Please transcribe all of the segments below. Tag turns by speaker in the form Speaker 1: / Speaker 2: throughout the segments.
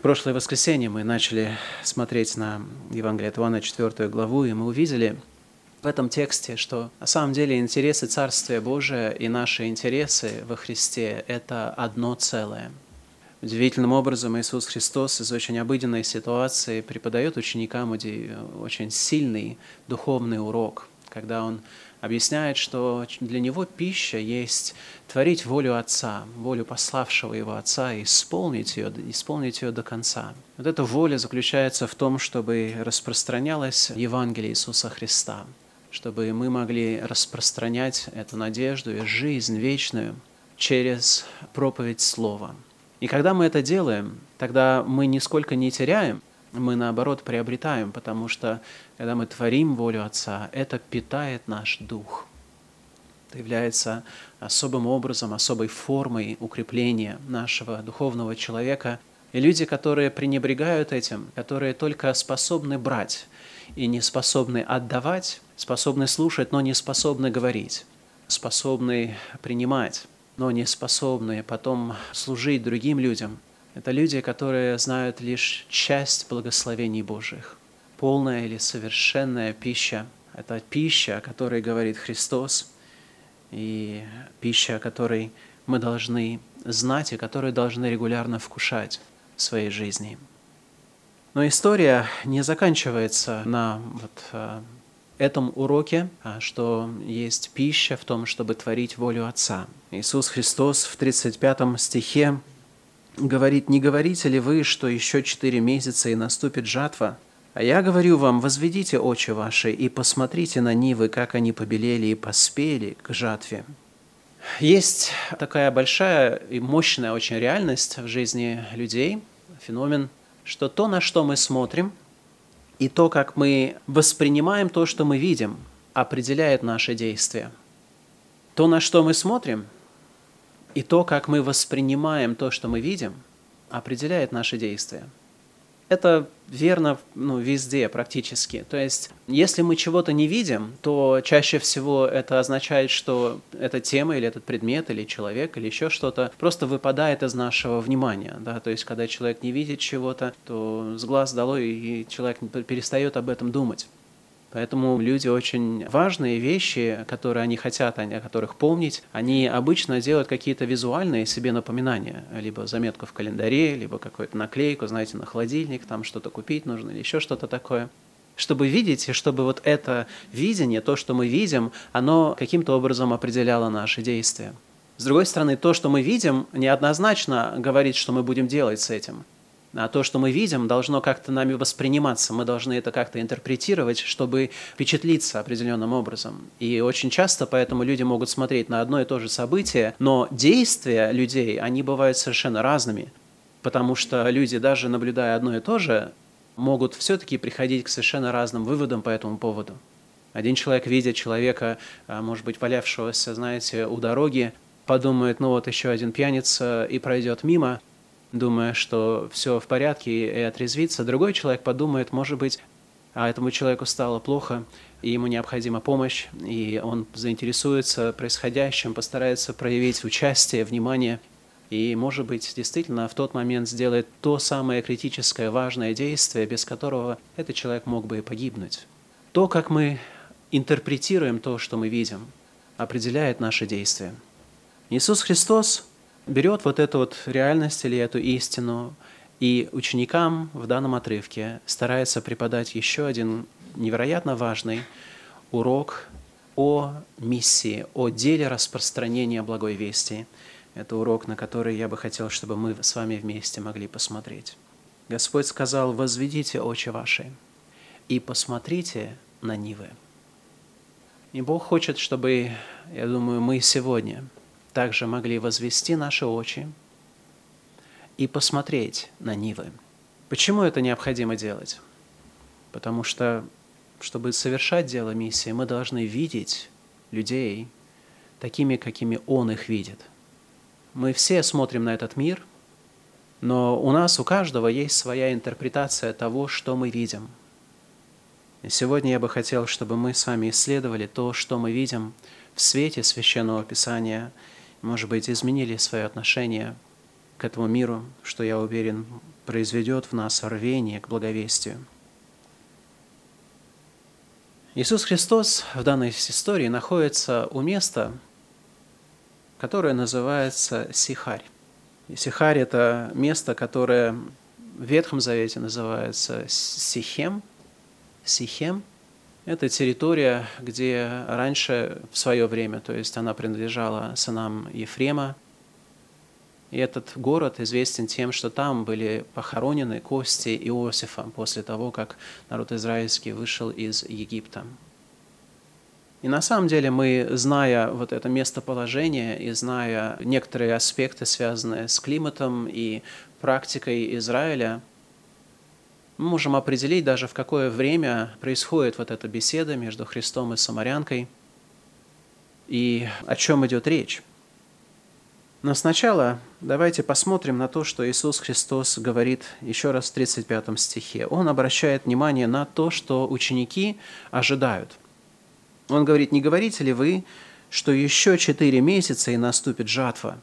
Speaker 1: В прошлое воскресенье мы начали смотреть на Евангелие от Иоанна, 4 главу, и мы увидели в этом тексте, что на самом деле интересы Царствия Божия и наши интересы во Христе – это одно целое. Удивительным образом Иисус Христос из очень обыденной ситуации преподает ученикам очень сильный духовный урок, когда Он объясняет, что для него пища есть творить волю Отца, волю пославшего его Отца, и исполнить ее, исполнить ее до конца. Вот эта воля заключается в том, чтобы распространялось Евангелие Иисуса Христа, чтобы мы могли распространять эту надежду и жизнь вечную через проповедь Слова. И когда мы это делаем, тогда мы нисколько не теряем мы наоборот приобретаем, потому что когда мы творим волю Отца, это питает наш дух. Это является особым образом, особой формой укрепления нашего духовного человека. И люди, которые пренебрегают этим, которые только способны брать и не способны отдавать, способны слушать, но не способны говорить, способны принимать, но не способны потом служить другим людям – это люди, которые знают лишь часть благословений Божьих. Полная или совершенная пища – это пища, о которой говорит Христос, и пища, о которой мы должны знать и которую должны регулярно вкушать в своей жизни. Но история не заканчивается на вот, э, этом уроке, а что есть пища в том, чтобы творить волю Отца. Иисус Христос в 35 стихе говорит, не говорите ли вы, что еще четыре месяца и наступит жатва? А я говорю вам, возведите очи ваши и посмотрите на нивы, как они побелели и поспели к жатве. Есть такая большая и мощная очень реальность в жизни людей, феномен, что то, на что мы смотрим, и то, как мы воспринимаем то, что мы видим, определяет наши действия. То, на что мы смотрим – и то, как мы воспринимаем то, что мы видим, определяет наши действия. Это верно ну, везде практически. То есть, если мы чего-то не видим, то чаще всего это означает, что эта тема или этот предмет или человек или еще что-то просто выпадает из нашего внимания. Да? То есть, когда человек не видит чего-то, то с глаз долой, и человек перестает об этом думать. Поэтому люди очень важные вещи, которые они хотят, о которых помнить, они обычно делают какие-то визуальные себе напоминания, либо заметку в календаре, либо какую-то наклейку, знаете, на холодильник, там что-то купить нужно или еще что-то такое чтобы видеть, и чтобы вот это видение, то, что мы видим, оно каким-то образом определяло наши действия. С другой стороны, то, что мы видим, неоднозначно говорит, что мы будем делать с этим. А то, что мы видим, должно как-то нами восприниматься. Мы должны это как-то интерпретировать, чтобы впечатлиться определенным образом. И очень часто поэтому люди могут смотреть на одно и то же событие, но действия людей, они бывают совершенно разными. Потому что люди, даже наблюдая одно и то же, могут все-таки приходить к совершенно разным выводам по этому поводу. Один человек, видя человека, а, может быть, валявшегося, знаете, у дороги, подумает, ну вот еще один пьяница и пройдет мимо – думая, что все в порядке и отрезвится. Другой человек подумает, может быть, а этому человеку стало плохо, и ему необходима помощь, и он заинтересуется происходящим, постарается проявить участие, внимание, и, может быть, действительно в тот момент сделает то самое критическое, важное действие, без которого этот человек мог бы и погибнуть. То, как мы интерпретируем то, что мы видим, определяет наши действия. Иисус Христос берет вот эту вот реальность или эту истину и ученикам в данном отрывке старается преподать еще один невероятно важный урок о миссии, о деле распространения благой вести. Это урок, на который я бы хотел, чтобы мы с вами вместе могли посмотреть. Господь сказал, возведите очи ваши и посмотрите на Нивы. И Бог хочет, чтобы, я думаю, мы сегодня – также могли возвести наши очи и посмотреть на Нивы. Почему это необходимо делать? Потому что, чтобы совершать дело миссии, мы должны видеть людей такими, какими Он их видит. Мы все смотрим на этот мир, но у нас, у каждого есть своя интерпретация того, что мы видим. И сегодня я бы хотел, чтобы мы с вами исследовали то, что мы видим в свете Священного Писания – может быть, изменили свое отношение к этому миру, что, я уверен, произведет в нас рвение к благовестию. Иисус Христос в данной истории находится у места, которое называется Сихарь. Сихарь – это место, которое в Ветхом Завете называется Сихем. Сихем – это территория, где раньше в свое время, то есть она принадлежала сынам Ефрема, и этот город известен тем, что там были похоронены кости Иосифа после того, как народ израильский вышел из Египта. И на самом деле мы, зная вот это местоположение и зная некоторые аспекты, связанные с климатом и практикой Израиля, мы можем определить даже, в какое время происходит вот эта беседа между Христом и Самарянкой и о чем идет речь. Но сначала давайте посмотрим на то, что Иисус Христос говорит еще раз в 35 стихе. Он обращает внимание на то, что ученики ожидают. Он говорит, не говорите ли вы, что еще четыре месяца и наступит жатва?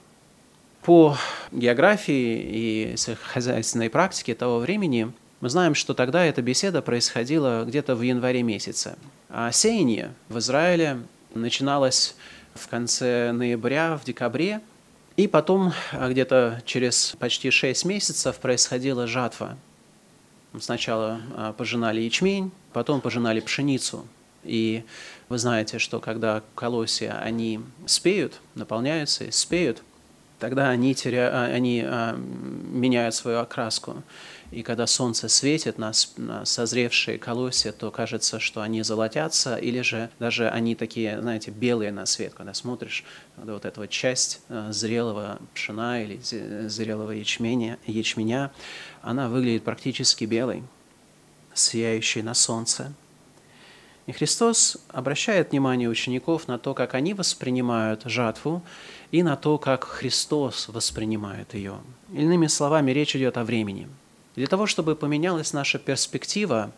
Speaker 1: По географии и хозяйственной практике того времени мы знаем, что тогда эта беседа происходила где-то в январе месяце. А сеяние в Израиле начиналось в конце ноября, в декабре, и потом а, где-то через почти 6 месяцев происходила жатва. Сначала а, пожинали ячмень, потом пожинали пшеницу. И вы знаете, что когда колосья, они спеют, наполняются и спеют, тогда они, теря... А, они меняют свою окраску. И когда солнце светит на, созревшие колосья, то кажется, что они золотятся, или же даже они такие, знаете, белые на свет. Когда смотришь, вот эта вот часть э, зрелого пшена или зрелого ячменя, ячменя, она выглядит практически белой, сияющей на солнце. И Христос обращает внимание учеников на то, как они воспринимают жатву, и на то, как Христос воспринимает ее. Иными словами, речь идет о времени – для того, чтобы поменялась наша перспектива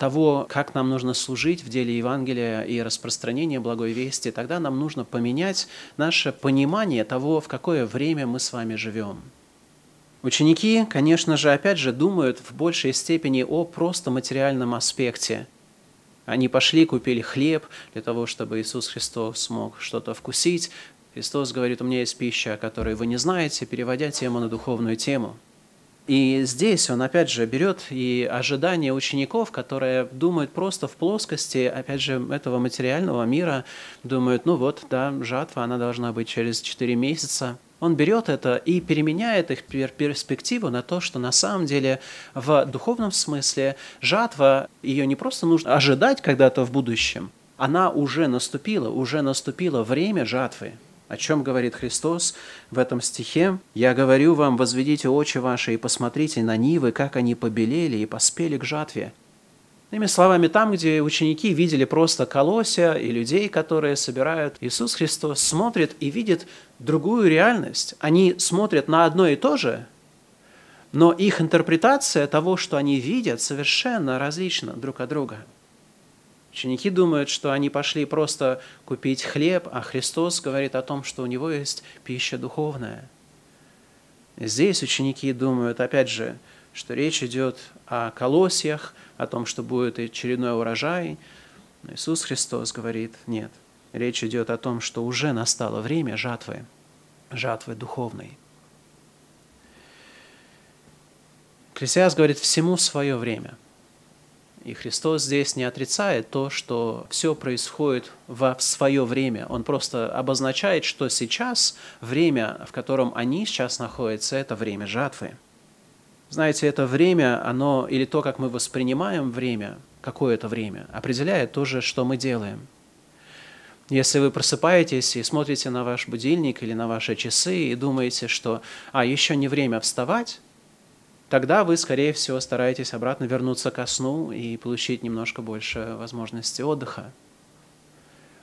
Speaker 1: того, как нам нужно служить в деле Евангелия и распространения благой вести, тогда нам нужно поменять наше понимание того, в какое время мы с вами живем. Ученики, конечно же, опять же, думают в большей степени о просто материальном аспекте. Они пошли, купили хлеб для того, чтобы Иисус Христос смог что-то вкусить. Христос говорит, у меня есть пища, которую вы не знаете, переводя тему на духовную тему – и здесь он, опять же, берет и ожидания учеников, которые думают просто в плоскости, опять же, этого материального мира, думают, ну вот, да, жатва, она должна быть через 4 месяца. Он берет это и переменяет их перспективу на то, что на самом деле в духовном смысле жатва, ее не просто нужно ожидать когда-то в будущем, она уже наступила, уже наступило время жатвы. О чем говорит Христос в этом стихе? «Я говорю вам, возведите очи ваши и посмотрите на нивы, как они побелели и поспели к жатве». Иными словами, там, где ученики видели просто колосья и людей, которые собирают, Иисус Христос смотрит и видит другую реальность. Они смотрят на одно и то же, но их интерпретация того, что они видят, совершенно различна друг от друга – Ученики думают, что они пошли просто купить хлеб, а Христос говорит о том, что у него есть пища духовная. Здесь ученики думают, опять же, что речь идет о колосьях, о том, что будет очередной урожай. Но Иисус Христос говорит, нет, речь идет о том, что уже настало время жатвы, жатвы духовной. Христиас говорит, всему свое время – и Христос здесь не отрицает то, что все происходит в свое время. Он просто обозначает, что сейчас время, в котором они сейчас находятся, это время жатвы. Знаете, это время, оно, или то, как мы воспринимаем время, какое-то время, определяет то же, что мы делаем. Если вы просыпаетесь и смотрите на ваш будильник или на ваши часы и думаете, что «а, еще не время вставать», тогда вы, скорее всего, стараетесь обратно вернуться ко сну и получить немножко больше возможности отдыха.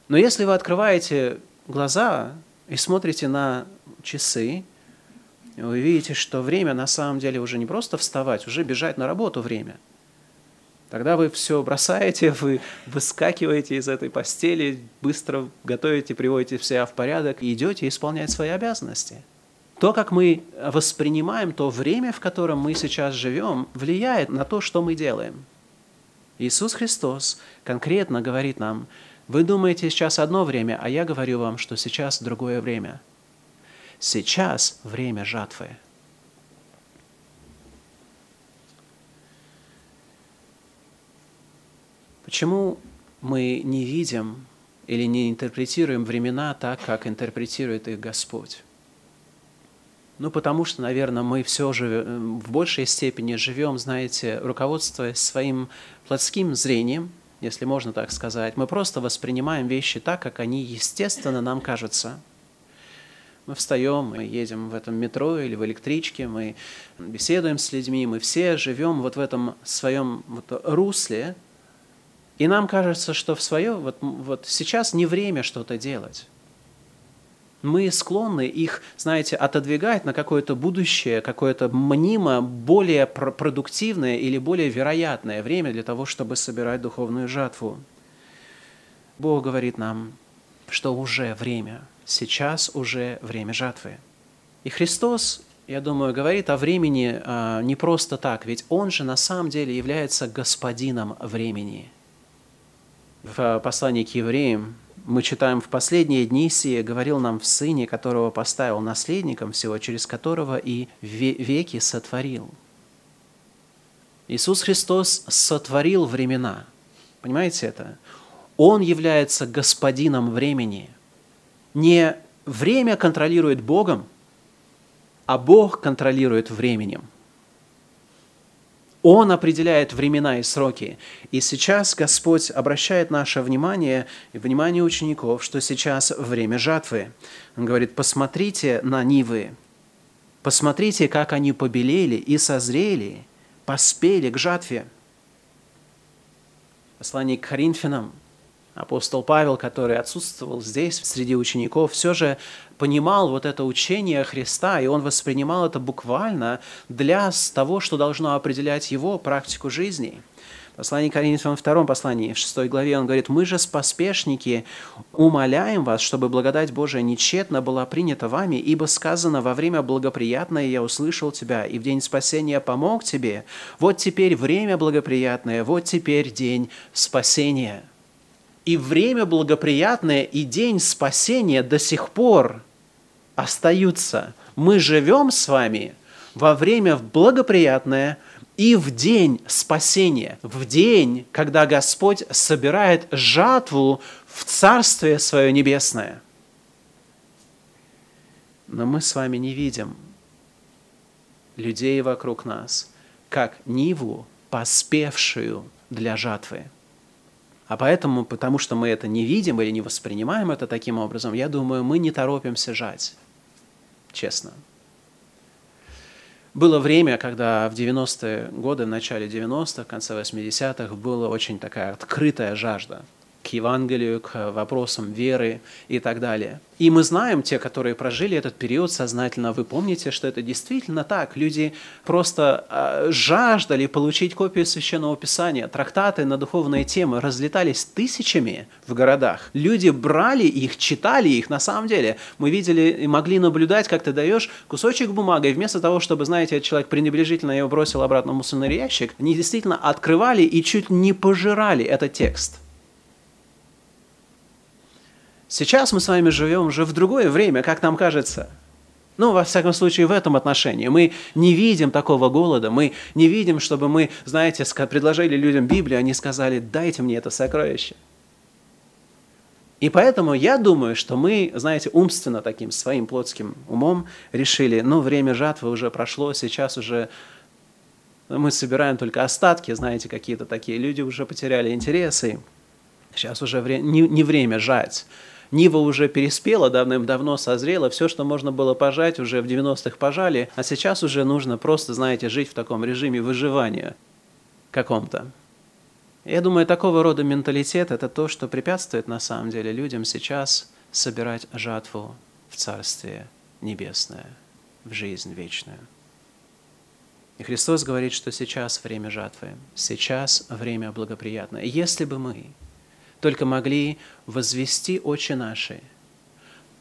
Speaker 1: Но если вы открываете глаза и смотрите на часы, вы видите, что время на самом деле уже не просто вставать, уже бежать на работу время. Тогда вы все бросаете, вы выскакиваете из этой постели, быстро готовите, приводите себя в порядок и идете исполнять свои обязанности – То, как мы воспринимаем то время, в котором мы сейчас живем, влияет на то, что мы делаем. Иисус Христос конкретно говорит нам, вы думаете сейчас одно время, а я говорю вам, что сейчас другое время. Сейчас время жатвы. Почему мы не видим или не интерпретируем времена так, как интерпретирует их Господь? Ну, потому что, наверное, мы все же э, в большей степени живем, знаете, руководствуясь своим плотским зрением, если можно так сказать. Мы просто воспринимаем вещи так, как они естественно нам кажутся. Мы встаем, мы едем в этом метро или в электричке, мы беседуем с людьми, мы все живем вот в этом своем вот русле, и нам кажется, что в свое, вот, вот сейчас не время что-то делать мы склонны их, знаете, отодвигать на какое-то будущее, какое-то мнимо более продуктивное или более вероятное время для того, чтобы собирать духовную жатву. Бог говорит нам, что уже время, сейчас уже время жатвы. И Христос, я думаю, говорит о времени а, не просто так, ведь Он же на самом деле является господином времени. В послании к евреям мы читаем, в последние дни сие говорил нам в Сыне, которого поставил наследником всего, через которого и веки сотворил. Иисус Христос сотворил времена. Понимаете это? Он является господином времени. Не время контролирует Богом, а Бог контролирует временем – он определяет времена и сроки. И сейчас Господь обращает наше внимание и внимание учеников, что сейчас время жатвы. Он говорит, посмотрите на нивы, посмотрите, как они побелели и созрели, поспели к жатве. Послание к Коринфянам – апостол Павел, который отсутствовал здесь, среди учеников, все же понимал вот это учение Христа, и он воспринимал это буквально для того, что должно определять его практику жизни – Послание Коринфянам, втором послании, в шестой главе, он говорит, «Мы же с поспешники умоляем вас, чтобы благодать Божия нечетно была принята вами, ибо сказано, во время благоприятное я услышал тебя, и в день спасения помог тебе. Вот теперь время благоприятное, вот теперь день спасения» и время благоприятное, и день спасения до сих пор остаются. Мы живем с вами во время благоприятное и в день спасения, в день, когда Господь собирает жатву в Царствие Свое Небесное. Но мы с вами не видим людей вокруг нас, как Ниву, поспевшую для жатвы. А поэтому, потому что мы это не видим или не воспринимаем это таким образом, я думаю, мы не торопимся жать. Честно. Было время, когда в 90-е годы, в начале 90-х, в конце 80-х была очень такая открытая жажда – к Евангелию, к вопросам веры и так далее. И мы знаем, те, которые прожили этот период сознательно, вы помните, что это действительно так. Люди просто э, жаждали получить копию Священного Писания. Трактаты на духовные темы разлетались тысячами в городах. Люди брали их, читали их. На самом деле, мы видели и могли наблюдать, как ты даешь кусочек бумаги, и вместо того, чтобы, знаете, человек пренебрежительно ее бросил обратно в мусорный ящик, они действительно открывали и чуть не пожирали этот текст – Сейчас мы с вами живем уже в другое время, как нам кажется. Ну, во всяком случае, в этом отношении. Мы не видим такого голода, мы не видим, чтобы мы, знаете, предложили людям Библию, они сказали, дайте мне это сокровище. И поэтому я думаю, что мы, знаете, умственно таким своим плотским умом решили, ну, время жатвы уже прошло, сейчас уже мы собираем только остатки, знаете, какие-то такие люди уже потеряли интересы. Сейчас уже вре- не, не время жать. Нива уже переспела, давным-давно созрела, все, что можно было пожать, уже в 90-х пожали, а сейчас уже нужно просто, знаете, жить в таком режиме выживания каком-то. Я думаю, такого рода менталитет – это то, что препятствует на самом деле людям сейчас собирать жатву в Царствие Небесное, в жизнь вечную. И Христос говорит, что сейчас время жатвы, сейчас время благоприятное. Если бы мы только могли возвести очи наши,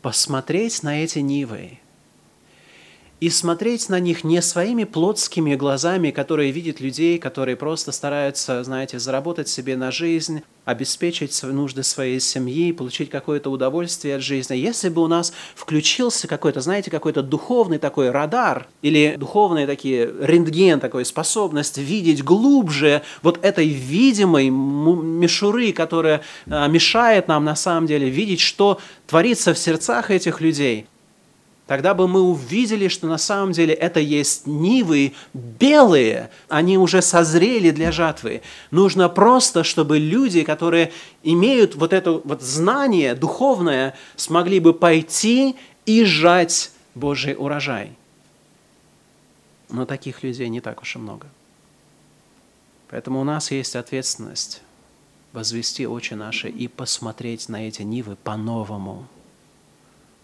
Speaker 1: посмотреть на эти нивы и смотреть на них не своими плотскими глазами, которые видят людей, которые просто стараются, знаете, заработать себе на жизнь, обеспечить нужды своей семьи, получить какое-то удовольствие от жизни. Если бы у нас включился какой-то, знаете, какой-то духовный такой радар или духовные такие рентген, такой способность видеть глубже вот этой видимой мишуры, которая а, мешает нам на самом деле видеть, что творится в сердцах этих людей – Тогда бы мы увидели, что на самом деле это есть нивы белые, они уже созрели для жатвы. Нужно просто, чтобы люди, которые имеют вот это вот знание духовное, смогли бы пойти и сжать Божий урожай. Но таких людей не так уж и много. Поэтому у нас есть ответственность возвести очи наши и посмотреть на эти нивы по-новому –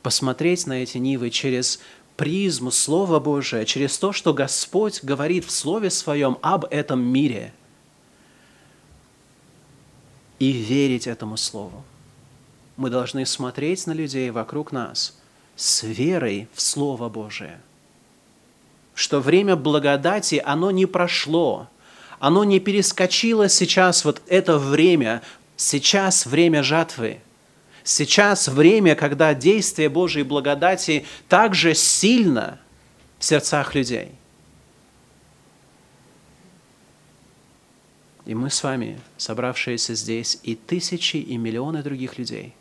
Speaker 1: посмотреть на эти нивы через призму Слова Божия, через то, что Господь говорит в Слове Своем об этом мире, и верить этому Слову. Мы должны смотреть на людей вокруг нас с верой в Слово Божие, что время благодати, оно не прошло, оно не перескочило сейчас вот это время, сейчас время жатвы – Сейчас время, когда действие Божьей благодати также сильно в сердцах людей. И мы с вами, собравшиеся здесь, и тысячи, и миллионы других людей,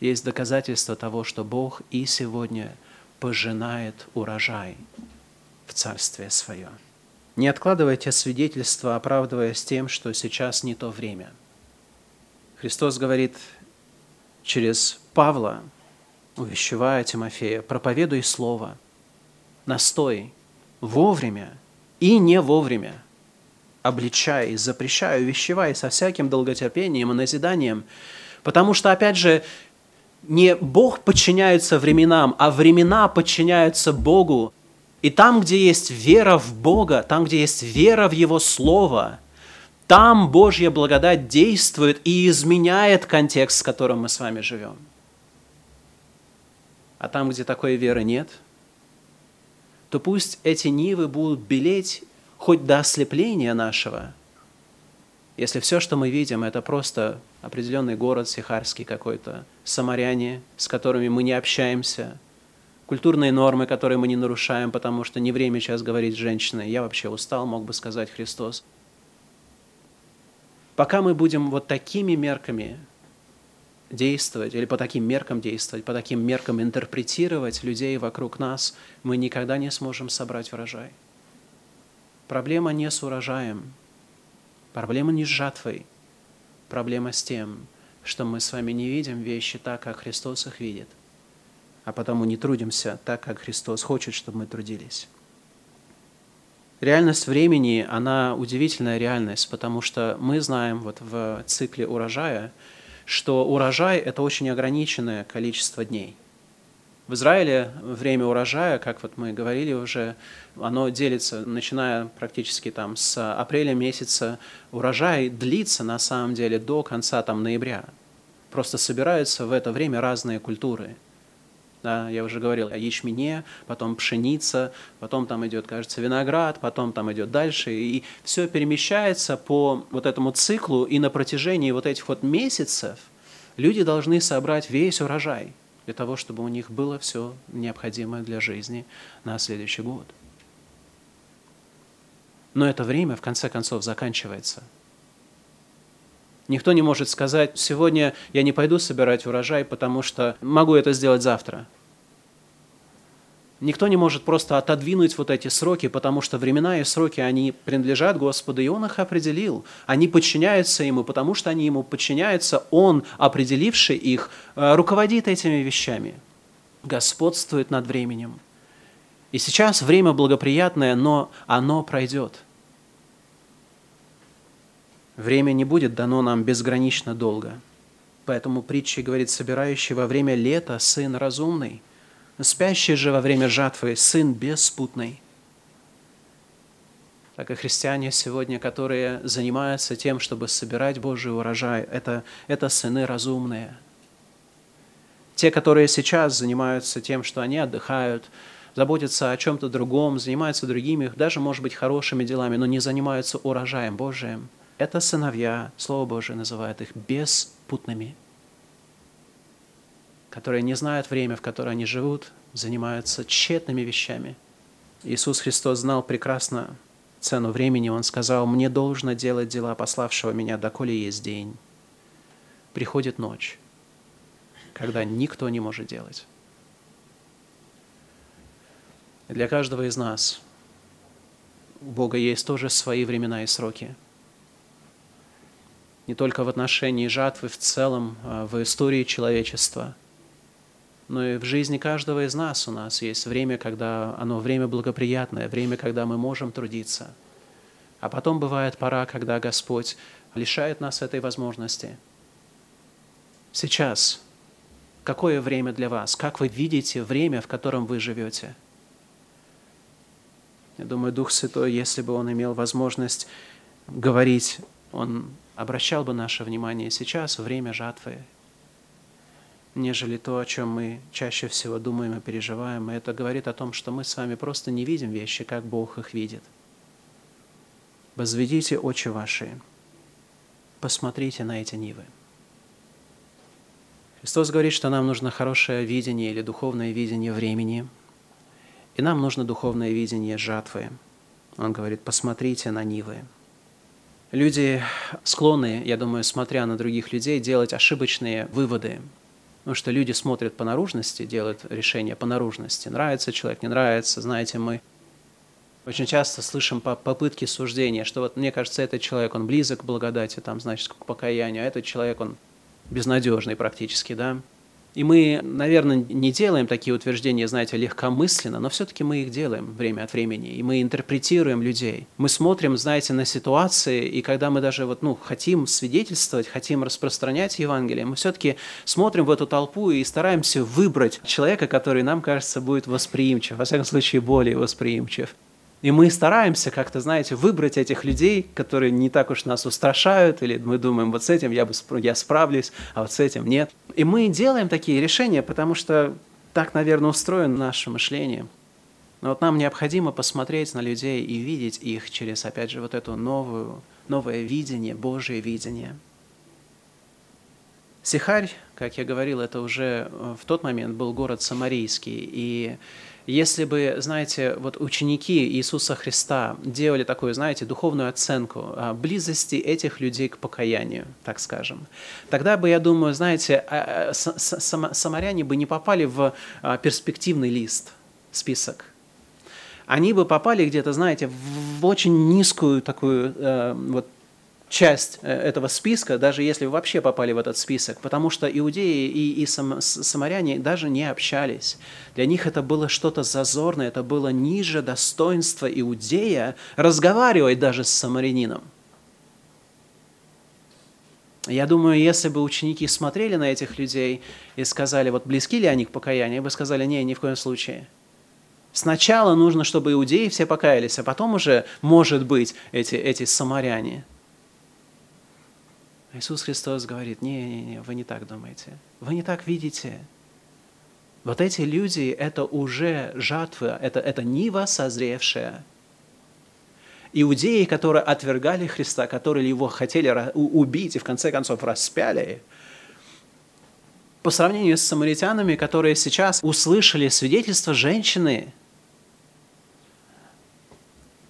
Speaker 1: есть доказательство того, что Бог и сегодня пожинает урожай в Царствие Свое. Не откладывайте свидетельство, оправдываясь тем, что сейчас не то время. Христос говорит, через Павла, увещевая Тимофея, проповедуй слово, настой, вовремя и не вовремя, обличай, запрещай, увещевай со всяким долготерпением и назиданием, потому что, опять же, не Бог подчиняется временам, а времена подчиняются Богу. И там, где есть вера в Бога, там, где есть вера в Его Слово – там Божья благодать действует и изменяет контекст, в котором мы с вами живем. А там, где такой веры нет, то пусть эти нивы будут белеть хоть до ослепления нашего, если все, что мы видим, это просто определенный город сихарский какой-то, самаряне, с которыми мы не общаемся, культурные нормы, которые мы не нарушаем, потому что не время сейчас говорить с женщиной. Я вообще устал, мог бы сказать Христос. Пока мы будем вот такими мерками действовать, или по таким меркам действовать, по таким меркам интерпретировать людей вокруг нас, мы никогда не сможем собрать урожай. Проблема не с урожаем, проблема не с жатвой, проблема с тем, что мы с вами не видим вещи так, как Христос их видит, а потому не трудимся так, как Христос хочет, чтобы мы трудились реальность времени, она удивительная реальность, потому что мы знаем вот в цикле урожая, что урожай – это очень ограниченное количество дней. В Израиле время урожая, как вот мы говорили уже, оно делится, начиная практически там с апреля месяца, урожай длится на самом деле до конца там ноября. Просто собираются в это время разные культуры – да, я уже говорил о ячмене, потом пшеница, потом там идет, кажется, виноград, потом там идет дальше. И все перемещается по вот этому циклу, и на протяжении вот этих вот месяцев люди должны собрать весь урожай для того, чтобы у них было все необходимое для жизни на следующий год. Но это время, в конце концов, заканчивается – Никто не может сказать, сегодня я не пойду собирать урожай, потому что могу это сделать завтра. Никто не может просто отодвинуть вот эти сроки, потому что времена и сроки, они принадлежат Господу, и Он их определил. Они подчиняются Ему, потому что они Ему подчиняются. Он, определивший их, э, руководит этими вещами, господствует над временем. И сейчас время благоприятное, но оно пройдет – Время не будет дано нам безгранично долго. Поэтому притча говорит, собирающий во время лета сын разумный, спящий же во время жатвы сын беспутный. Так и христиане сегодня, которые занимаются тем, чтобы собирать Божий урожай, это, это сыны разумные. Те, которые сейчас занимаются тем, что они отдыхают, заботятся о чем-то другом, занимаются другими, даже, может быть, хорошими делами, но не занимаются урожаем Божиим. Это сыновья, Слово Божие называет их беспутными, которые не знают время, в которое они живут, занимаются тщетными вещами. Иисус Христос знал прекрасно цену времени. Он сказал, «Мне должно делать дела пославшего меня, доколе есть день». Приходит ночь, когда никто не может делать. Для каждого из нас у Бога есть тоже свои времена и сроки. Не только в отношении жатвы в целом, а в истории человечества, но и в жизни каждого из нас у нас есть время, когда оно время благоприятное, время, когда мы можем трудиться. А потом бывает пора, когда Господь лишает нас этой возможности. Сейчас какое время для вас? Как вы видите время, в котором вы живете? – я думаю, Дух Святой, если бы Он имел возможность говорить, Он обращал бы наше внимание сейчас, время жатвы, нежели то, о чем мы чаще всего думаем и переживаем. И это говорит о том, что мы с вами просто не видим вещи, как Бог их видит. Возведите очи ваши, посмотрите на эти нивы. Христос говорит, что нам нужно хорошее видение или духовное видение времени – и нам нужно духовное видение жатвы. Он говорит, посмотрите на нивы. Люди склонны, я думаю, смотря на других людей, делать ошибочные выводы. Потому что люди смотрят по наружности, делают решения по наружности. Нравится человек, не нравится. Знаете, мы очень часто слышим по попытки суждения, что вот мне кажется, этот человек, он близок к благодати, там, значит, к покаянию, а этот человек, он безнадежный практически, да. И мы, наверное, не делаем такие утверждения, знаете, легкомысленно, но все-таки мы их делаем время от времени, и мы интерпретируем людей. Мы смотрим, знаете, на ситуации, и когда мы даже вот, ну, хотим свидетельствовать, хотим распространять Евангелие, мы все-таки смотрим в эту толпу и стараемся выбрать человека, который нам кажется будет восприимчив, во всяком случае более восприимчив. И мы стараемся как-то, знаете, выбрать этих людей, которые не так уж нас устрашают, или мы думаем, вот с этим я, бы, я справлюсь, а вот с этим нет. И мы делаем такие решения, потому что так, наверное, устроено наше мышление. Но вот нам необходимо посмотреть на людей и видеть их через, опять же, вот это новую, новое видение, Божие видение. Сихарь, как я говорил, это уже в тот момент был город самарийский, и если бы, знаете, вот ученики Иисуса Христа делали такую, знаете, духовную оценку а, близости этих людей к покаянию, так скажем, тогда бы, я думаю, знаете, а, а, самаряне бы не попали в перспективный лист, список. Они бы попали где-то, знаете, в очень низкую такую э, вот часть э, этого списка, даже если вы вообще попали в этот список, потому что иудеи и, и сам, самаряне даже не общались. Для них это было что-то зазорное, это было ниже достоинства иудея разговаривать даже с самарянином. Я думаю, если бы ученики смотрели на этих людей и сказали, вот близки ли они к покаянию, бы сказали, не, ни в коем случае. Сначала нужно, чтобы иудеи все покаялись, а потом уже, может быть, эти, эти самаряне – Иисус Христос говорит, не-не-не, вы не так думаете, вы не так видите. Вот эти люди – это уже жатва, это, это нива созревшая. Иудеи, которые отвергали Христа, которые его хотели убить и в конце концов распяли, по сравнению с самаритянами, которые сейчас услышали свидетельство женщины,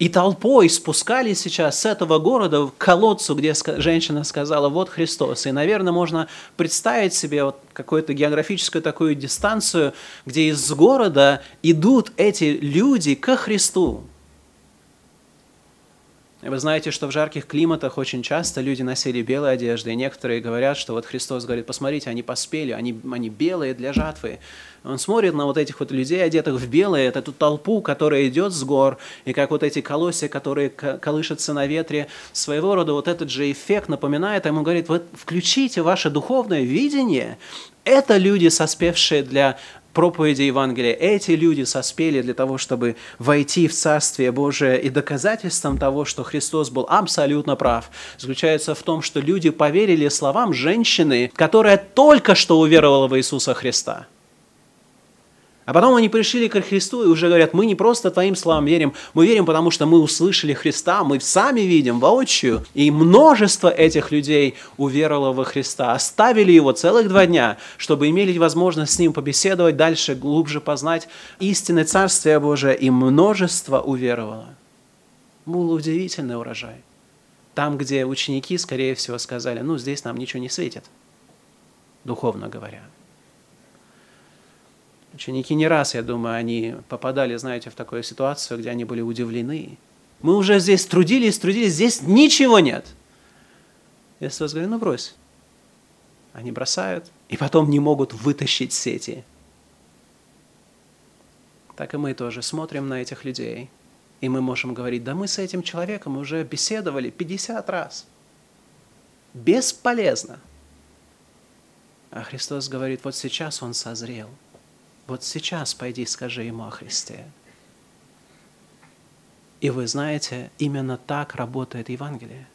Speaker 1: и толпой спускались сейчас с этого города к колодцу, где женщина сказала, вот Христос. И, наверное, можно представить себе вот какую-то географическую такую дистанцию, где из города идут эти люди ко Христу. Вы знаете, что в жарких климатах очень часто люди носили белые одежды, и некоторые говорят, что вот Христос говорит, посмотрите, они поспели, они, они белые для жатвы. Он смотрит на вот этих вот людей, одетых в белое, эту толпу, которая идет с гор, и как вот эти колосья, которые колышутся на ветре, своего рода вот этот же эффект напоминает, ему говорит, вот включите ваше духовное видение, это люди, соспевшие для проповеди Евангелия. Эти люди соспели для того, чтобы войти в Царствие Божие. И доказательством того, что Христос был абсолютно прав, заключается в том, что люди поверили словам женщины, которая только что уверовала в Иисуса Христа. А потом они пришли к Христу и уже говорят, мы не просто Твоим словам верим, мы верим, потому что мы услышали Христа, мы сами видим воочию. И множество этих людей уверовало во Христа, оставили Его целых два дня, чтобы имели возможность с Ним побеседовать дальше, глубже познать истинное Царствие Божие, и множество уверовало. Был удивительный урожай. Там, где ученики, скорее всего, сказали, ну, здесь нам ничего не светит, духовно говоря. Ученики не раз, я думаю, они попадали, знаете, в такую ситуацию, где они были удивлены. Мы уже здесь трудились, трудились, здесь ничего нет. Вас говорю, ну брось. Они бросают, и потом не могут вытащить сети. Так и мы тоже смотрим на этих людей, и мы можем говорить, да мы с этим человеком уже беседовали 50 раз. Бесполезно. А Христос говорит, вот сейчас он созрел – вот сейчас пойди скажи ему о Христе. И вы знаете, именно так работает Евангелие.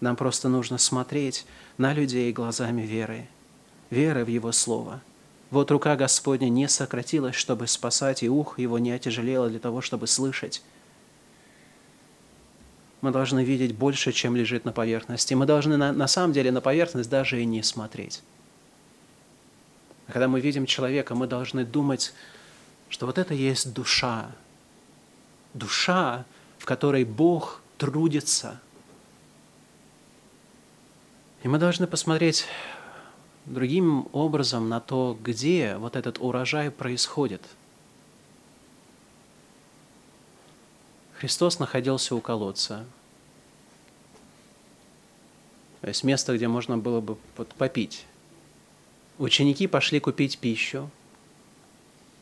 Speaker 1: Нам просто нужно смотреть на людей глазами веры, веры в Его Слово. Вот рука Господня не сократилась, чтобы спасать, и ух его не отяжелело для того, чтобы слышать. Мы должны видеть больше, чем лежит на поверхности. Мы должны на, на самом деле на поверхность даже и не смотреть. А когда мы видим человека, мы должны думать, что вот это есть душа. Душа, в которой Бог трудится. И мы должны посмотреть другим образом на то, где вот этот урожай происходит. Христос находился у колодца. То есть место, где можно было бы попить. Ученики пошли купить пищу.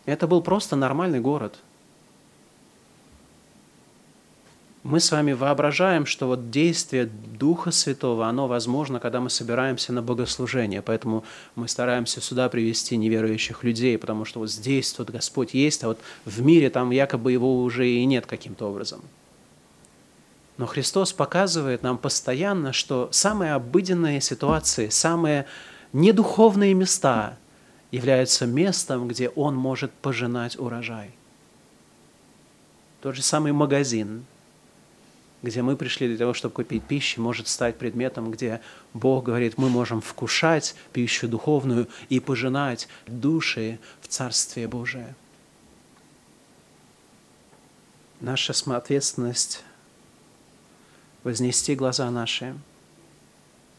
Speaker 1: Это был просто нормальный город. Мы с вами воображаем, что вот действие Духа Святого, оно возможно, когда мы собираемся на богослужение. Поэтому мы стараемся сюда привести неверующих людей, потому что вот здесь вот Господь есть, а вот в мире там якобы его уже и нет каким-то образом. Но Христос показывает нам постоянно, что самые обыденные ситуации, самые недуховные места являются местом, где он может пожинать урожай. Тот же самый магазин, где мы пришли для того, чтобы купить пищу, может стать предметом, где Бог говорит, мы можем вкушать пищу духовную и пожинать души в Царствие Божие. Наша ответственность вознести глаза наши –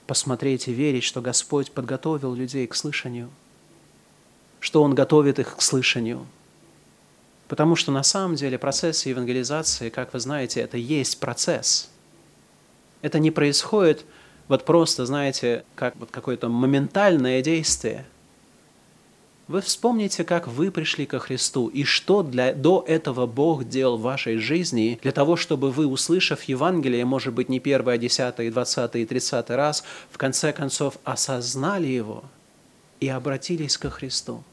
Speaker 1: посмотреть и верить, что Господь подготовил людей к слышанию, что Он готовит их к слышанию. Потому что на самом деле процесс евангелизации, как вы знаете, это есть процесс. Это не происходит вот просто, знаете, как вот какое-то моментальное действие – вы вспомните, как вы пришли ко Христу и что для, до этого Бог делал в вашей жизни для того, чтобы вы, услышав Евангелие, может быть, не первый, а десятый, двадцатый и тридцатый раз, в конце концов осознали его и обратились ко Христу.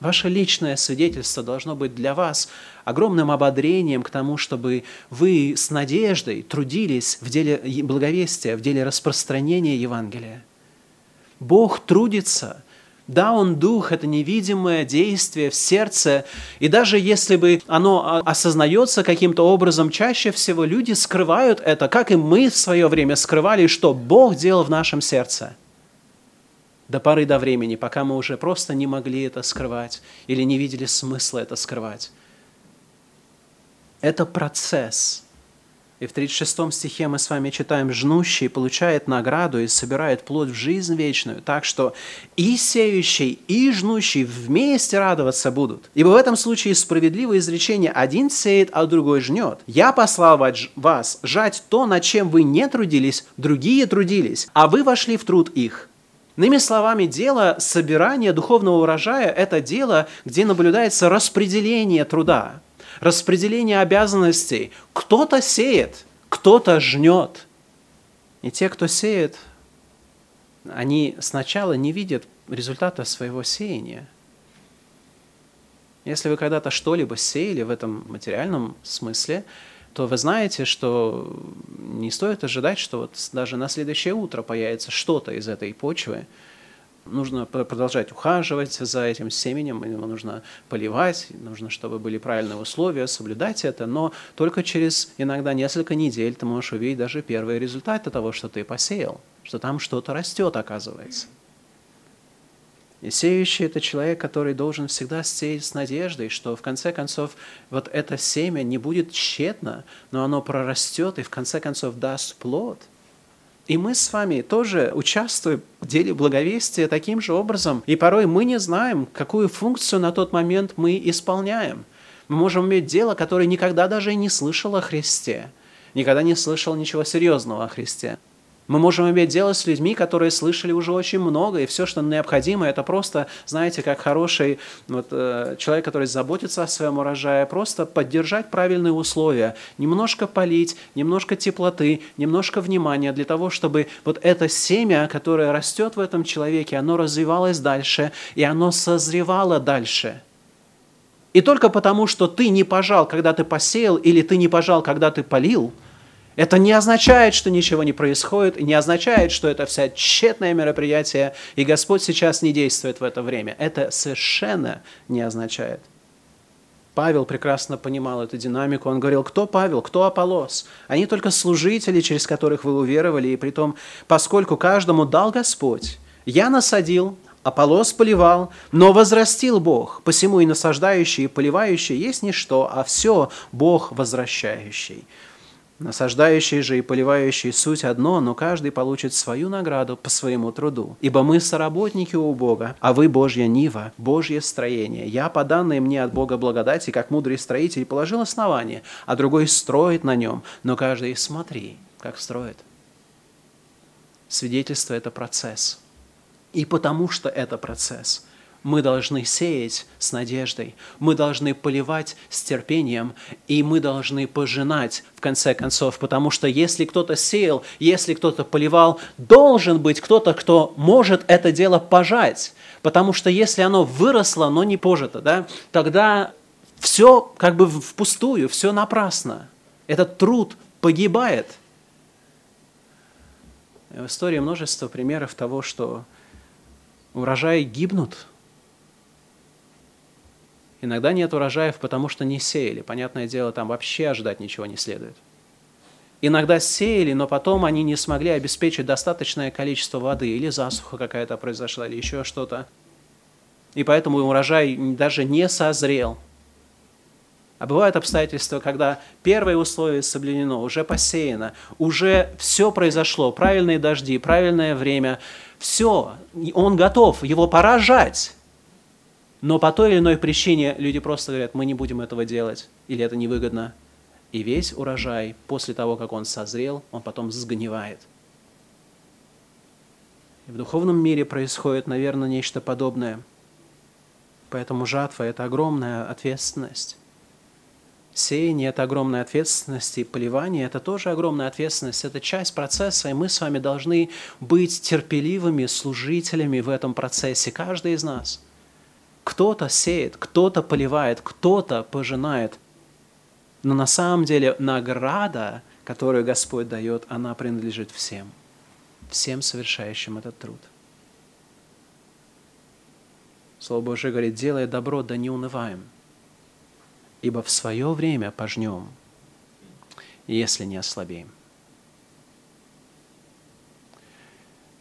Speaker 1: Ваше личное свидетельство должно быть для вас огромным ободрением к тому, чтобы вы с надеждой трудились в деле благовестия, в деле распространения Евангелия. Бог трудится – да, Он Дух, это невидимое действие в сердце, и даже если бы оно осознается каким-то образом, чаще всего люди скрывают это, как и мы в свое время скрывали, что Бог делал в нашем сердце. До поры до времени, пока мы уже просто не могли это скрывать или не видели смысла это скрывать. Это процесс – и в 36 стихе мы с вами читаем, «Жнущий получает награду и собирает плод в жизнь вечную, так что и сеющий, и жнущий вместе радоваться будут. Ибо в этом случае справедливое изречение один сеет, а другой жнет. Я послал вас жать то, над чем вы не трудились, другие трудились, а вы вошли в труд их». Иными словами, дело собирания духовного урожая – это дело, где наблюдается распределение труда распределение обязанностей. Кто-то сеет, кто-то жнет. И те, кто сеет, они сначала не видят результата своего сеяния. Если вы когда-то что-либо сеяли в этом материальном смысле, то вы знаете, что не стоит ожидать, что вот даже на следующее утро появится что-то из этой почвы. Нужно продолжать ухаживать за этим семенем, его нужно поливать, нужно, чтобы были правильные условия, соблюдать это, но только через иногда несколько недель ты можешь увидеть даже первые результаты того, что ты посеял, что там что-то растет, оказывается. И сеющий – это человек, который должен всегда сеять с надеждой, что в конце концов вот это семя не будет тщетно, но оно прорастет и в конце концов даст плод – и мы с вами тоже участвуем в деле благовестия таким же образом. И порой мы не знаем, какую функцию на тот момент мы исполняем. Мы можем иметь дело, которое никогда даже и не слышал о Христе, никогда не слышал ничего серьезного о Христе. Мы можем иметь дело с людьми, которые слышали уже очень много, и все, что необходимо, это просто, знаете, как хороший вот, э, человек, который заботится о своем урожае, просто поддержать правильные условия, немножко полить, немножко теплоты, немножко внимания для того, чтобы вот это семя, которое растет в этом человеке, оно развивалось дальше, и оно созревало дальше. И только потому, что ты не пожал, когда ты посеял, или ты не пожал, когда ты полил – это не означает, что ничего не происходит, не означает, что это вся тщетное мероприятие, и Господь сейчас не действует в это время. Это совершенно не означает. Павел прекрасно понимал эту динамику. Он говорил, кто Павел, кто Аполос? Они только служители, через которых вы уверовали, и при том, поскольку каждому дал Господь, я насадил, Аполос поливал, но возрастил Бог, посему и насаждающий, и поливающий есть не что, а все Бог возвращающий. Насаждающий же и поливающий суть одно, но каждый получит свою награду по своему труду. Ибо мы соработники у Бога, а вы Божья нива, Божье строение. Я, по данной мне от Бога благодати, как мудрый строитель, положил основание, а другой строит на нем, но каждый смотри, как строит. Свидетельство – это процесс. И потому что это процесс – мы должны сеять с надеждой, мы должны поливать с терпением, и мы должны пожинать в конце концов, потому что если кто-то сеял, если кто-то поливал, должен быть кто-то, кто может это дело пожать, потому что если оно выросло, но не пожито, да, тогда все как бы впустую, все напрасно. Этот труд погибает. В истории множество примеров того, что урожаи гибнут – Иногда нет урожаев, потому что не сеяли. Понятное дело, там вообще ожидать ничего не следует. Иногда сеяли, но потом они не смогли обеспечить достаточное количество воды, или засуха какая-то произошла, или еще что-то. И поэтому урожай даже не созрел. А бывают обстоятельства, когда первое условие соблюдено, уже посеяно, уже все произошло, правильные дожди, правильное время, все, он готов, его пора жать. Но по той или иной причине люди просто говорят, мы не будем этого делать, или это невыгодно. И весь урожай, после того, как он созрел, он потом сгнивает. И в духовном мире происходит, наверное, нечто подобное. Поэтому жатва – это огромная ответственность. Сеяние – это огромная ответственность, и поливание – это тоже огромная ответственность. Это часть процесса, и мы с вами должны быть терпеливыми служителями в этом процессе, каждый из нас – кто-то сеет, кто-то поливает, кто-то пожинает. Но на самом деле награда, которую Господь дает, она принадлежит всем. Всем совершающим этот труд. Слово Божие говорит, делая добро, да не унываем, ибо в свое время пожнем, если не ослабеем.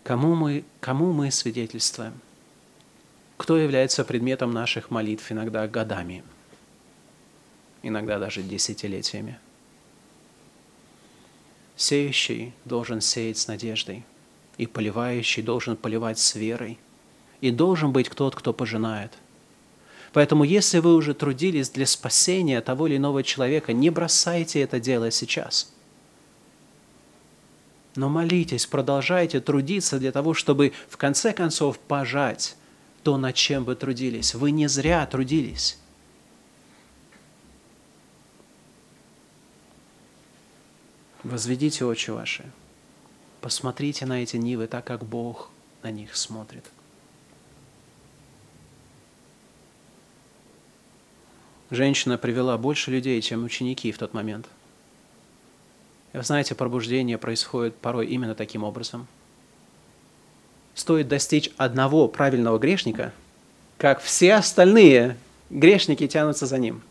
Speaker 1: Кому мы, кому мы свидетельствуем? Кто является предметом наших молитв иногда годами, иногда даже десятилетиями. Сеющий должен сеять с надеждой, и поливающий должен поливать с верой, и должен быть тот, кто пожинает. Поэтому, если вы уже трудились для спасения того или иного человека, не бросайте это дело сейчас. Но молитесь, продолжайте трудиться для того, чтобы в конце концов пожать то, над чем вы трудились. Вы не зря трудились. Возведите очи ваши. Посмотрите на эти нивы так, как Бог на них смотрит. Женщина привела больше людей, чем ученики в тот момент. И вы знаете, пробуждение происходит порой именно таким образом – стоит достичь одного правильного грешника, как все остальные грешники тянутся за ним.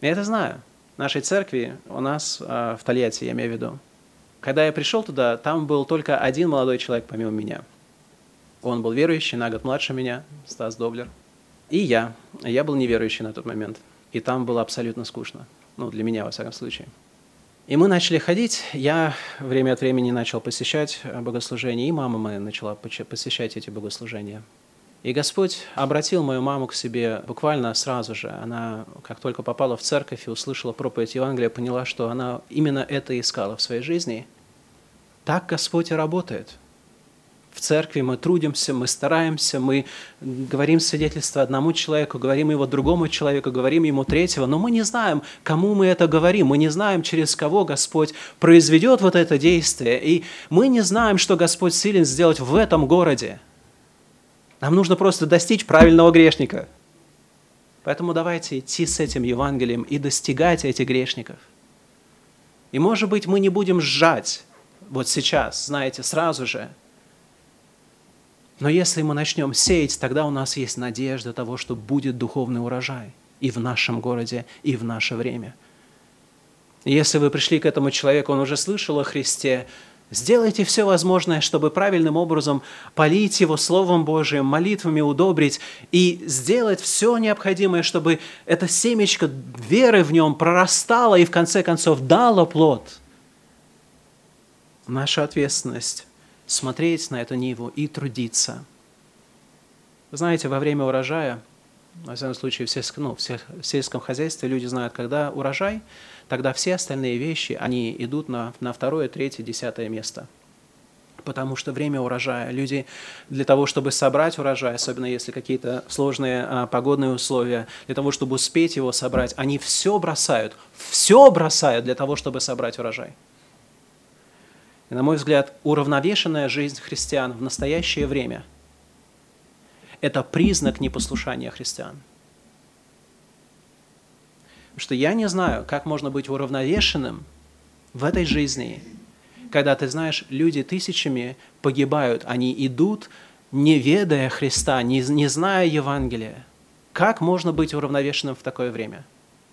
Speaker 1: Я это знаю. В нашей церкви, у нас э, в Тольятти, я имею в виду. Когда я пришел туда, там был только один молодой человек помимо меня. Он был верующий, на год младше меня, Стас Доблер. И я. Я был неверующий на тот момент. И там было абсолютно скучно. Ну, для меня, во всяком случае. И мы начали ходить. Я время от времени начал посещать богослужения, и мама моя начала посещать эти богослужения. И Господь обратил мою маму к себе буквально сразу же. Она, как только попала в церковь и услышала проповедь Евангелия, поняла, что она именно это искала в своей жизни. Так Господь и работает. В церкви мы трудимся, мы стараемся, мы говорим свидетельство одному человеку, говорим его другому человеку, говорим ему третьего, но мы не знаем, кому мы это говорим, мы не знаем, через кого Господь произведет вот это действие, и мы не знаем, что Господь силен сделать в этом городе – нам нужно просто достичь правильного грешника. Поэтому давайте идти с этим Евангелием и достигать этих грешников. И, может быть, мы не будем сжать вот сейчас, знаете, сразу же. Но если мы начнем сеять, тогда у нас есть надежда того, что будет духовный урожай и в нашем городе, и в наше время. Если вы пришли к этому человеку, он уже слышал о Христе, Сделайте все возможное, чтобы правильным образом полить его Словом Божиим, молитвами удобрить и сделать все необходимое, чтобы это семечко веры в нем прорастало и в конце концов дало плод. Наша ответственность – смотреть на эту ниву и трудиться. Вы знаете, во время урожая, во всяком случае, в сельском, ну, в сельском хозяйстве люди знают, когда урожай – тогда все остальные вещи, они идут на, на второе, третье, десятое место. Потому что время урожая. Люди для того, чтобы собрать урожай, особенно если какие-то сложные а, погодные условия, для того, чтобы успеть его собрать, они все бросают, все бросают для того, чтобы собрать урожай. И, на мой взгляд, уравновешенная жизнь христиан в настоящее время – это признак непослушания христиан – что я не знаю, как можно быть уравновешенным в этой жизни, когда ты знаешь, люди тысячами погибают, они идут, не ведая Христа, не, не зная Евангелия. Как можно быть уравновешенным в такое время?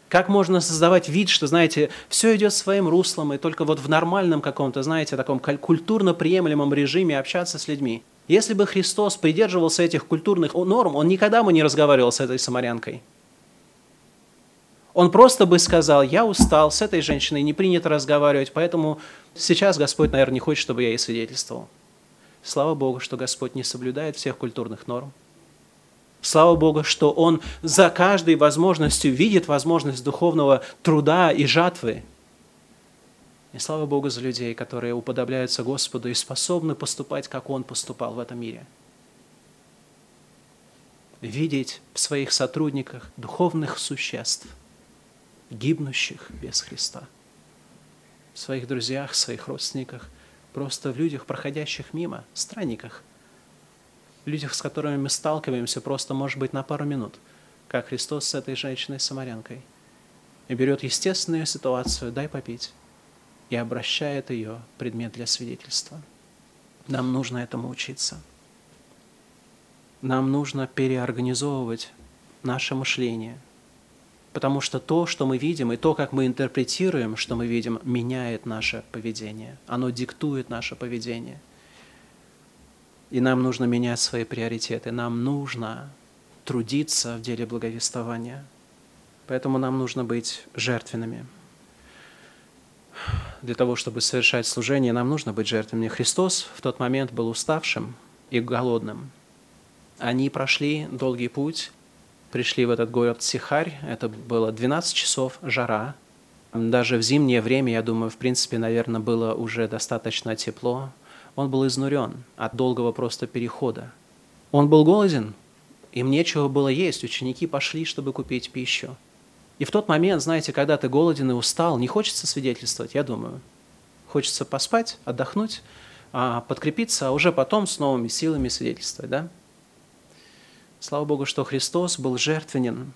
Speaker 1: Как можно создавать вид, что, знаете, все идет своим руслом, и только вот в нормальном каком-то, знаете, таком культурно приемлемом режиме общаться с людьми? Если бы Христос придерживался этих культурных норм, он никогда бы не разговаривал с этой самарянкой – он просто бы сказал, я устал, с этой женщиной не принято разговаривать, поэтому сейчас Господь, наверное, не хочет, чтобы я ей свидетельствовал. Слава Богу, что Господь не соблюдает всех культурных норм. Слава Богу, что Он за каждой возможностью видит возможность духовного труда и жатвы. И слава Богу за людей, которые уподобляются Господу и способны поступать, как Он поступал в этом мире. Видеть в своих сотрудниках духовных существ – гибнущих без Христа. В своих друзьях, в своих родственниках, просто в людях, проходящих мимо, странниках, людях, с которыми мы сталкиваемся просто, может быть, на пару минут, как Христос с этой женщиной-самарянкой, и берет естественную ситуацию «дай попить» и обращает ее предмет для свидетельства. Нам нужно этому учиться. Нам нужно переорганизовывать наше мышление – потому что то, что мы видим, и то, как мы интерпретируем, что мы видим, меняет наше поведение. Оно диктует наше поведение. И нам нужно менять свои приоритеты. Нам нужно трудиться в деле благовествования. Поэтому нам нужно быть жертвенными. Для того, чтобы совершать служение, нам нужно быть жертвенными. Христос в тот момент был уставшим и голодным. Они прошли долгий путь, пришли в этот город Сихарь. Это было 12 часов, жара. Даже в зимнее время, я думаю, в принципе, наверное, было уже достаточно тепло. Он был изнурен от долгого просто перехода. Он был голоден, им нечего было есть. Ученики пошли, чтобы купить пищу. И в тот момент, знаете, когда ты голоден и устал, не хочется свидетельствовать, я думаю. Хочется поспать, отдохнуть, а подкрепиться, а уже потом с новыми силами свидетельствовать, да? Слава Богу, что Христос был жертвенен,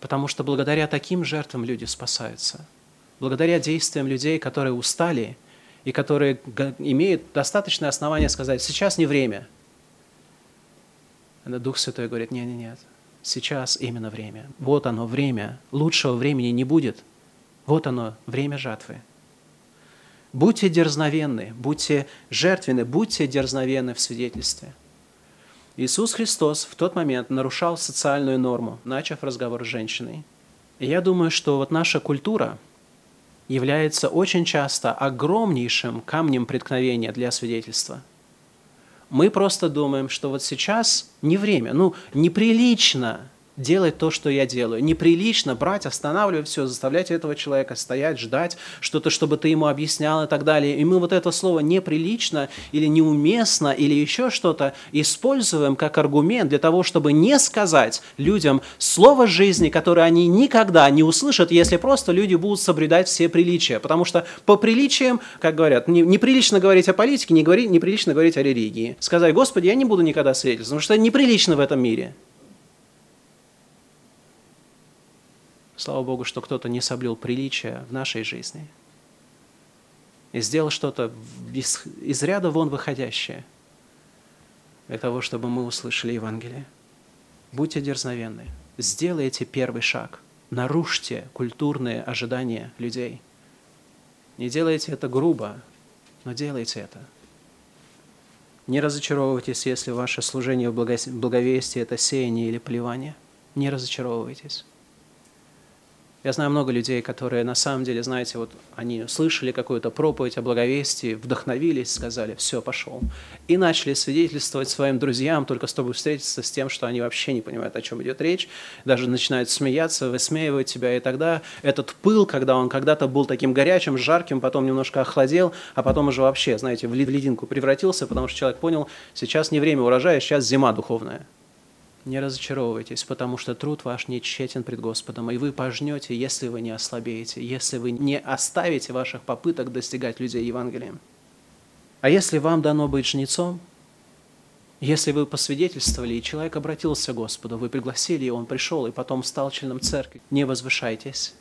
Speaker 1: потому что благодаря таким жертвам люди спасаются. Благодаря действиям людей, которые устали и которые имеют достаточное основание сказать, сейчас не время. Это Дух Святой говорит, нет, нет, нет, сейчас именно время. Вот оно, время. Лучшего времени не будет. Вот оно, время жатвы. Будьте дерзновенны, будьте жертвенны, будьте дерзновенны в свидетельстве. Иисус Христос в тот момент нарушал социальную норму, начав разговор с женщиной. И я думаю, что вот наша культура является очень часто огромнейшим камнем преткновения для свидетельства. Мы просто думаем, что вот сейчас не время, ну, неприлично делать то, что я делаю. Неприлично брать, останавливать все, заставлять этого человека стоять, ждать что-то, чтобы ты ему объяснял и так далее. И мы вот это слово неприлично или неуместно или еще что-то используем как аргумент для того, чтобы не сказать людям слово жизни, которое они никогда не услышат, если просто люди будут соблюдать все приличия. Потому что по приличиям, как говорят, неприлично говорить о политике, не говорить, неприлично говорить о религии. Сказать, Господи, я не буду никогда свидетельствовать, потому что это неприлично в этом мире. Слава Богу, что кто-то не соблюл приличия в нашей жизни и сделал что-то из, из ряда вон выходящее для того, чтобы мы услышали Евангелие. Будьте дерзновенны, сделайте первый шаг, нарушьте культурные ожидания людей. Не делайте это грубо, но делайте это. Не разочаровывайтесь, если ваше служение в благовестии – это сеяние или плевание. Не разочаровывайтесь. Я знаю много людей, которые на самом деле, знаете, вот они слышали какую-то проповедь о благовестии, вдохновились, сказали, все, пошел. И начали свидетельствовать своим друзьям, только чтобы встретиться с тем, что они вообще не понимают, о чем идет речь, даже начинают смеяться, высмеивать тебя, и тогда этот пыл, когда он когда-то был таким горячим, жарким, потом немножко охладел, а потом уже вообще, знаете, в лединку превратился, потому что человек понял, сейчас не время урожая, сейчас зима духовная. Не разочаровывайтесь, потому что труд ваш не тщетен пред Господом, и вы пожнете, если вы не ослабеете, если вы не оставите ваших попыток достигать людей Евангелием. А если вам дано быть жнецом, если вы посвидетельствовали, и человек обратился к Господу, вы пригласили, и он пришел, и потом стал членом церкви, не возвышайтесь,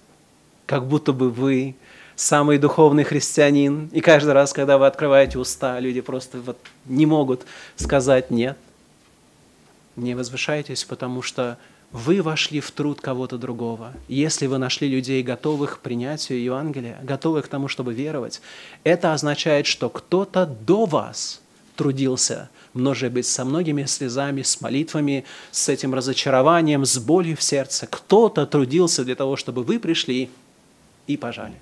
Speaker 1: как будто бы вы самый духовный христианин, и каждый раз, когда вы открываете уста, люди просто вот не могут сказать «нет». Не возвышайтесь, потому что вы вошли в труд кого-то другого. Если вы нашли людей, готовых к принятию Евангелия, готовых к тому, чтобы веровать, это означает, что кто-то до вас трудился, может быть, со многими слезами, с молитвами, с этим разочарованием, с болью в сердце. Кто-то трудился для того, чтобы вы пришли и пожали.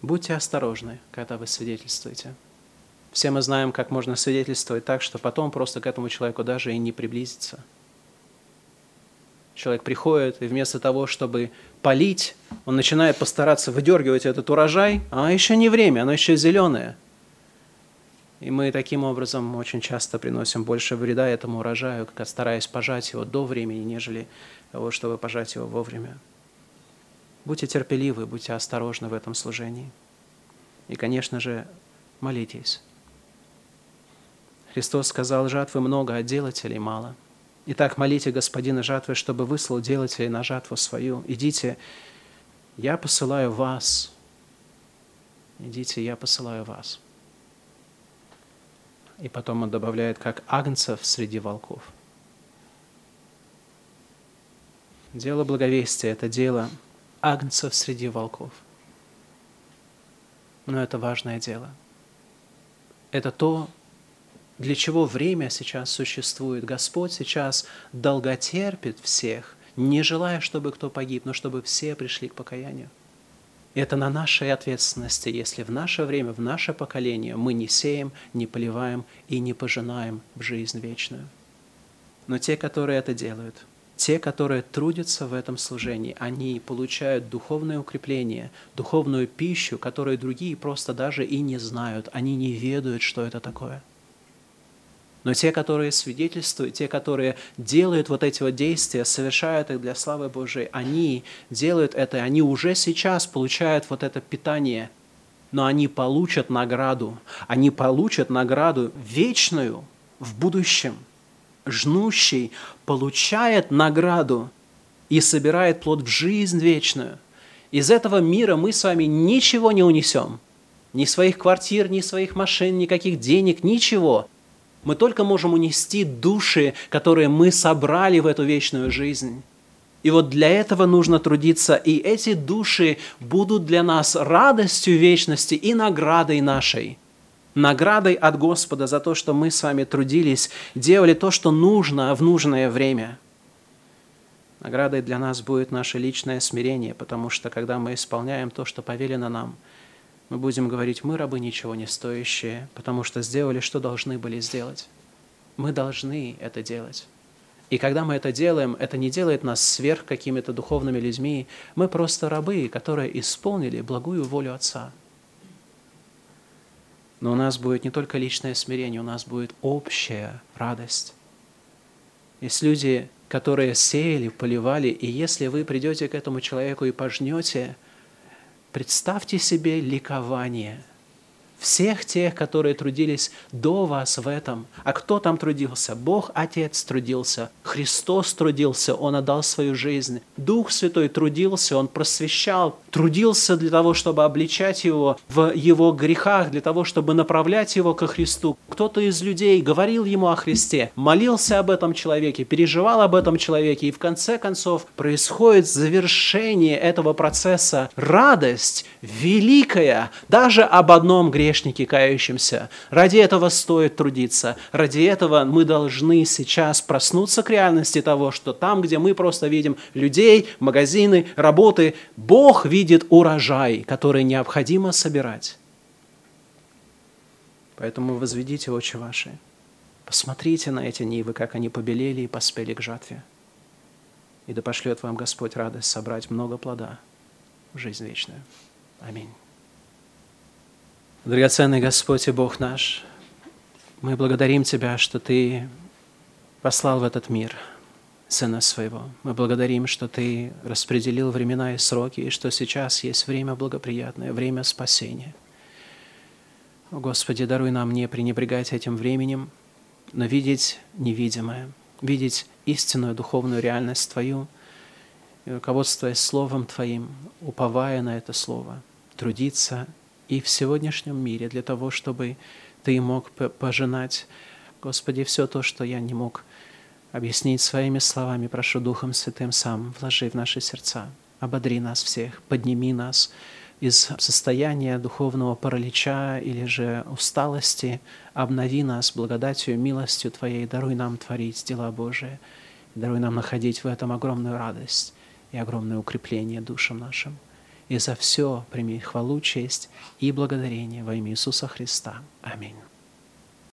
Speaker 1: Будьте осторожны, когда вы свидетельствуете. Все мы знаем, как можно свидетельствовать так, что потом просто к этому человеку даже и не приблизиться. Человек приходит, и вместо того, чтобы полить, он начинает постараться выдергивать этот урожай, а еще не время, оно еще зеленое. И мы таким образом очень часто приносим больше вреда этому урожаю, как стараясь пожать его до времени, нежели того, чтобы пожать его вовремя. Будьте терпеливы, будьте осторожны в этом служении. И, конечно же, молитесь. Христос сказал, жатвы много, а делателей мало. Итак, молите Господина жатвы, чтобы выслал делателей на жатву свою. Идите, я посылаю вас. Идите, я посылаю вас. И потом он добавляет, как агнцев среди волков. Дело благовестия – это дело агнцев среди волков. Но это важное дело. Это то, для чего время сейчас существует. Господь сейчас долготерпит всех, не желая, чтобы кто погиб, но чтобы все пришли к покаянию. Это на нашей ответственности, если в наше время, в наше поколение мы не сеем, не поливаем и не пожинаем в жизнь вечную. Но те, которые это делают, те, которые трудятся в этом служении, они получают духовное укрепление, духовную пищу, которую другие просто даже и не знают, они не ведают, что это такое – но те, которые свидетельствуют, те, которые делают вот эти вот действия, совершают их для славы Божией, они делают это, и они уже сейчас получают вот это питание, но они получат награду. Они получат награду вечную в будущем. Жнущий получает награду и собирает плод в жизнь вечную. Из этого мира мы с вами ничего не унесем. ни своих квартир, ни своих машин, никаких денег, ничего. Мы только можем унести души, которые мы собрали в эту вечную жизнь. И вот для этого нужно трудиться, и эти души будут для нас радостью вечности и наградой нашей. Наградой от Господа за то, что мы с вами трудились, делали то, что нужно в нужное время. Наградой для нас будет наше личное смирение, потому что когда мы исполняем то, что повелено нам, мы будем говорить, мы рабы ничего не стоящие, потому что сделали, что должны были сделать. Мы должны это делать. И когда мы это делаем, это не делает нас сверх какими-то духовными людьми. Мы просто рабы, которые исполнили благую волю Отца. Но у нас будет не только личное смирение, у нас будет общая радость. Есть люди, которые сеяли, поливали, и если вы придете к этому человеку и пожнете, представьте себе ликование – всех тех, которые трудились до вас в этом. А кто там трудился? Бог Отец трудился, Христос трудился, Он отдал свою жизнь. Дух Святой трудился, Он просвещал, трудился для того, чтобы обличать его в его грехах, для того, чтобы направлять его ко Христу. Кто-то из людей говорил ему о Христе, молился об этом человеке, переживал об этом человеке, и в конце концов происходит завершение этого процесса. Радость великая даже об одном грехе грешники кающимся. Ради этого стоит трудиться. Ради этого мы должны сейчас проснуться к реальности того, что там, где мы просто видим людей, магазины, работы, Бог видит урожай, который необходимо собирать. Поэтому возведите очи ваши. Посмотрите на эти нивы, как они побелели и поспели к жатве. И да пошлет вам Господь радость собрать много плода в жизнь вечную. Аминь. Драгоценный Господь и Бог наш, мы благодарим Тебя, что Ты послал в этот мир Сына Своего. Мы благодарим, что Ты распределил времена и сроки, и что сейчас есть время благоприятное, время спасения. О, Господи, даруй нам не пренебрегать этим временем, но видеть невидимое, видеть истинную духовную реальность Твою, и руководствуясь Словом Твоим, уповая на это Слово, трудиться и в сегодняшнем мире для того, чтобы Ты мог пожинать, Господи, все то, что я не мог объяснить своими словами, прошу Духом Святым сам, вложи в наши сердца, ободри нас всех, подними нас из состояния духовного паралича или же усталости, обнови нас благодатью, милостью Твоей, даруй нам творить дела Божии, даруй нам находить в этом огромную радость и огромное укрепление душам нашим. И за все прими хвалу, честь и благодарение во имя Иисуса Христа. Аминь.